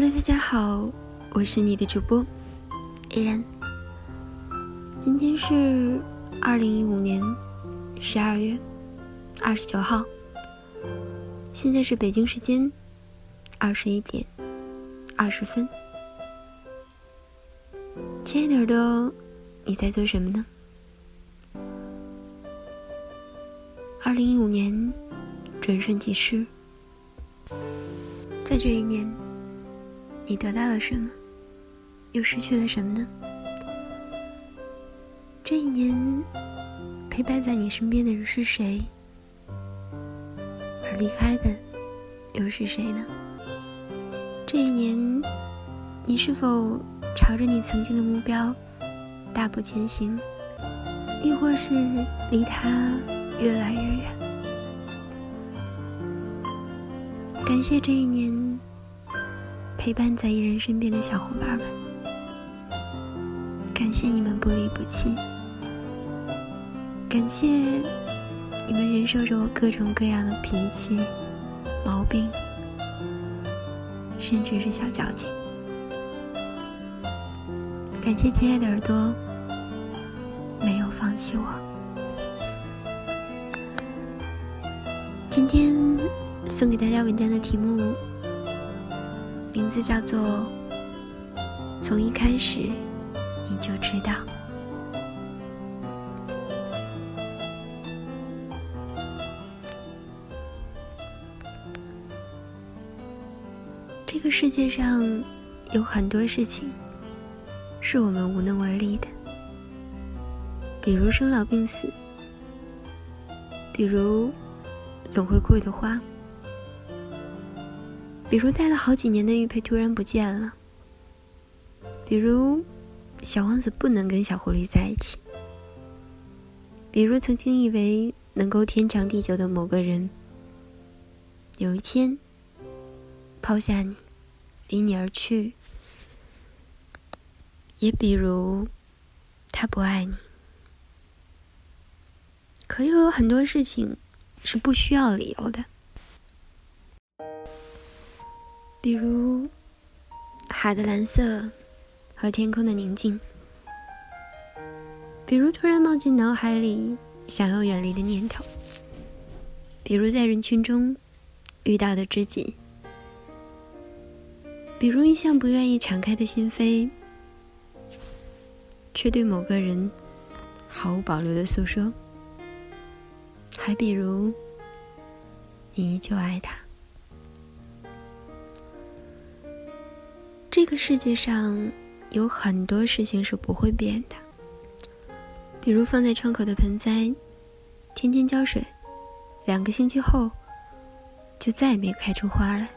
Hello，大家好，我是你的主播依然。今天是二零一五年十二月二十九号，现在是北京时间二十一点二十分。亲爱的耳朵，你在做什么呢？二零一五年转瞬即逝，在这一年，你得到了什么，又失去了什么呢？这一年，陪伴在你身边的人是谁？而离开的又是谁呢？这一年，你是否朝着你曾经的目标大步前行，亦或是离他越来越远？感谢这一年陪伴在一人身边的小伙伴们，感谢你们不离不弃。感谢你们忍受着我各种各样的脾气、毛病，甚至是小矫情。感谢亲爱的耳朵没有放弃我。今天送给大家文章的题目，名字叫做《从一开始你就知道》。这个世界上有很多事情是我们无能为力的，比如生老病死，比如总会枯的花，比如戴了好几年的玉佩突然不见了，比如小王子不能跟小狐狸在一起，比如曾经以为能够天长地久的某个人，有一天。抛下你，离你而去。也比如，他不爱你。可又有很多事情是不需要理由的，比如海的蓝色和天空的宁静，比如突然冒进脑海里想要远离的念头，比如在人群中遇到的知己。比如一向不愿意敞开的心扉，却对某个人毫无保留的诉说；还比如，你依旧爱他。这个世界上有很多事情是不会变的，比如放在窗口的盆栽，天天浇水，两个星期后就再也没开出花来。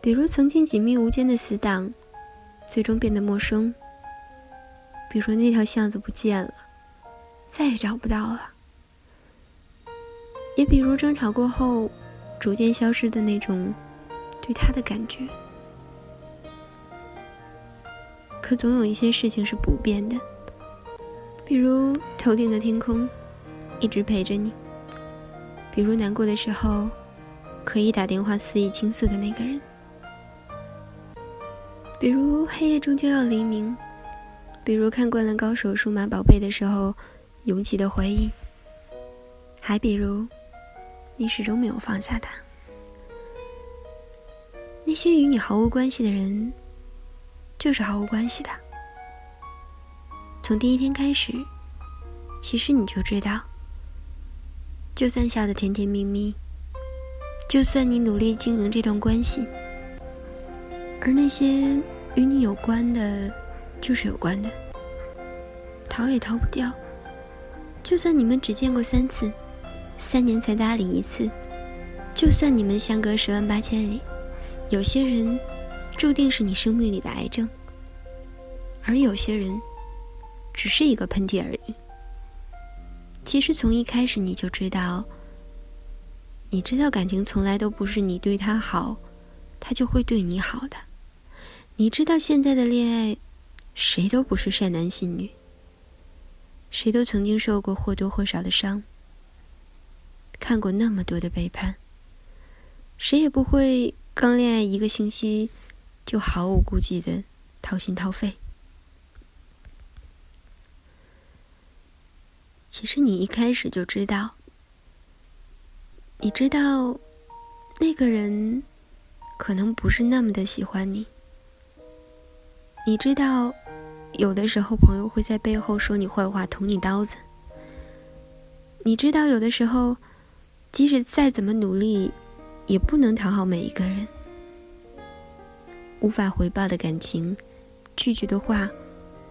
比如曾经紧密无间的死党，最终变得陌生；比如那条巷子不见了，再也找不到了；也比如争吵过后，逐渐消失的那种对他的感觉。可总有一些事情是不变的，比如头顶的天空，一直陪着你；比如难过的时候，可以打电话肆意倾诉的那个人。比如黑夜终究要黎明，比如看惯了高手数码宝贝的时候涌起的回忆，还比如你始终没有放下他。那些与你毫无关系的人，就是毫无关系的。从第一天开始，其实你就知道，就算笑得甜甜蜜蜜，就算你努力经营这段关系。而那些与你有关的，就是有关的，逃也逃不掉。就算你们只见过三次，三年才搭理一次，就算你们相隔十万八千里，有些人注定是你生命里的癌症，而有些人只是一个喷嚏而已。其实从一开始你就知道，你知道感情从来都不是你对他好，他就会对你好的。你知道现在的恋爱，谁都不是善男信女，谁都曾经受过或多或少的伤，看过那么多的背叛，谁也不会刚恋爱一个星期，就毫无顾忌的掏心掏肺。其实你一开始就知道，你知道那个人可能不是那么的喜欢你，你知道有的时候朋友会在背后说你坏话，捅你刀子。你知道，有的时候，即使再怎么努力，也不能讨好每一个人。无法回报的感情，拒绝的话，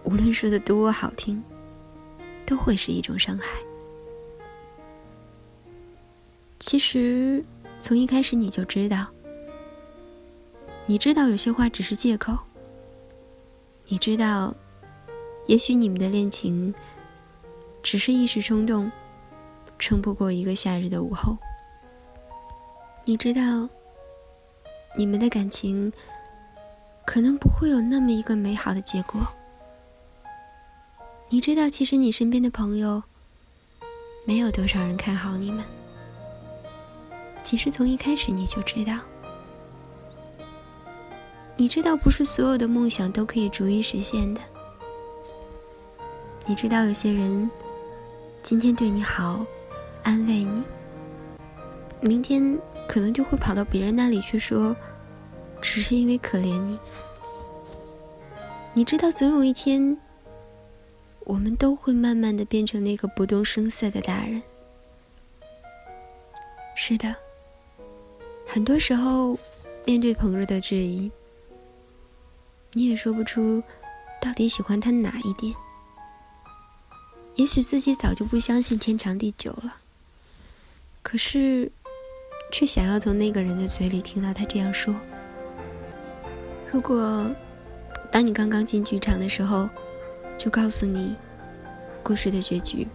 无论说的多好听，都会是一种伤害。其实，从一开始你就知道，你知道有些话只是借口，你知道，也许你们的恋情只是一时冲动。撑不过一个夏日的午后，你知道，你们的感情可能不会有那么一个美好的结果。你知道，其实你身边的朋友没有多少人看好你们。其实从一开始你就知道，你知道不是所有的梦想都可以逐一实现的。你知道有些人今天对你好。安慰你，明天可能就会跑到别人那里去说，只是因为可怜你。你知道，总有一天，我们都会慢慢的变成那个不动声色的大人。是的，很多时候，面对朋友的质疑，你也说不出到底喜欢他哪一点。也许自己早就不相信天长地久了。可是，却想要从那个人的嘴里听到他这样说。如果，当你刚刚进剧场的时候，就告诉你故事的结局，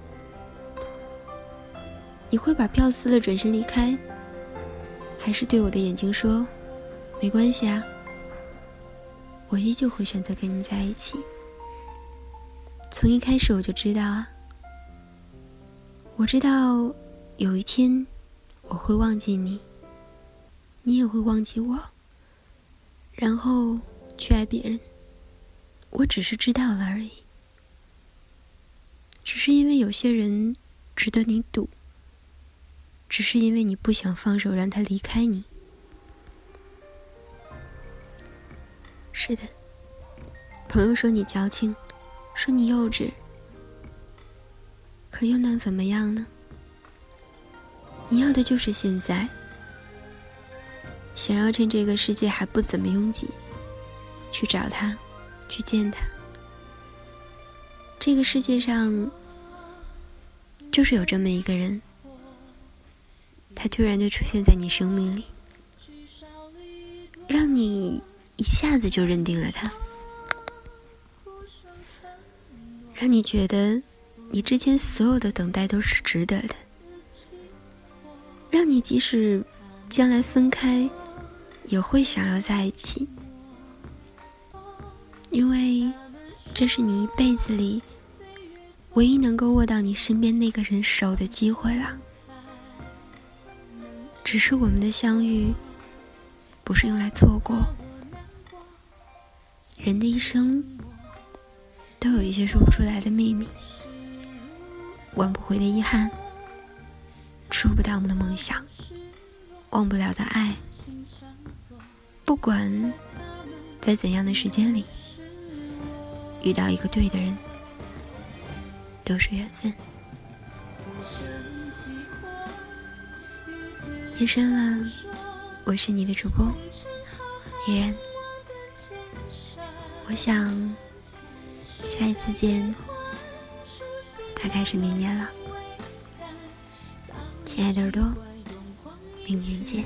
你会把票撕了转身离开，还是对我的眼睛说：“没关系啊，我依旧会选择跟你在一起。”从一开始我就知道啊，我知道。有一天，我会忘记你，你也会忘记我，然后去爱别人。我只是知道了而已，只是因为有些人值得你赌，只是因为你不想放手让他离开你。是的，朋友说你矫情，说你幼稚，可又能怎么样呢？你要的就是现在，想要趁这个世界还不怎么拥挤，去找他，去见他。这个世界上，就是有这么一个人，他突然就出现在你生命里，让你一下子就认定了他，让你觉得你之前所有的等待都是值得的。让你即使将来分开，也会想要在一起，因为这是你一辈子里唯一能够握到你身边那个人手的机会了。只是我们的相遇，不是用来错过。人的一生都有一些说不出来的秘密，挽不回的遗憾。触不到我们的梦想，忘不了的爱。不管在怎样的时间里遇到一个对的人，都是缘分。夜深了，我是你的主播依然。我想下一次见，大概是明年了。亲爱的耳朵，明年见，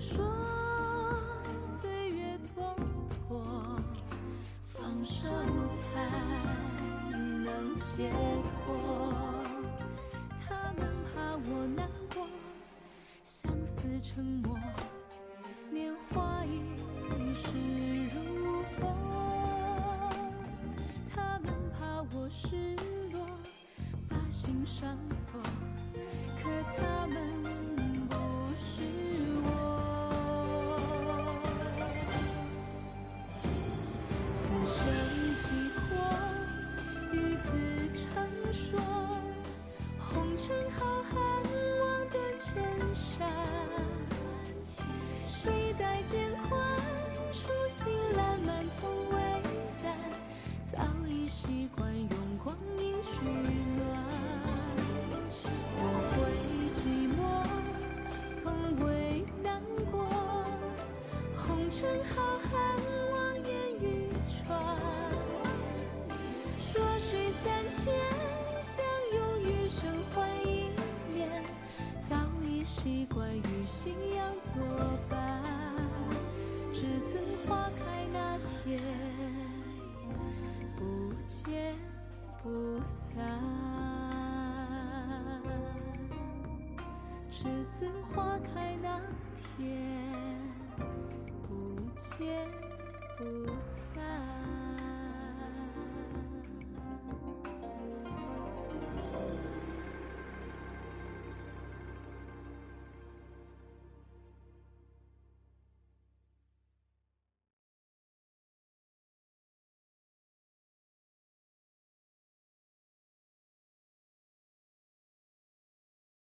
说岁月蹉跎，放手才能解脱。他们怕我难过，相思成魔，年华已逝如风。他们怕我失落，把心上锁，可他们从未淡，早已习惯用光阴取暖。我会寂寞，从未难过。红尘浩瀚，望眼欲穿。弱水三千，不散。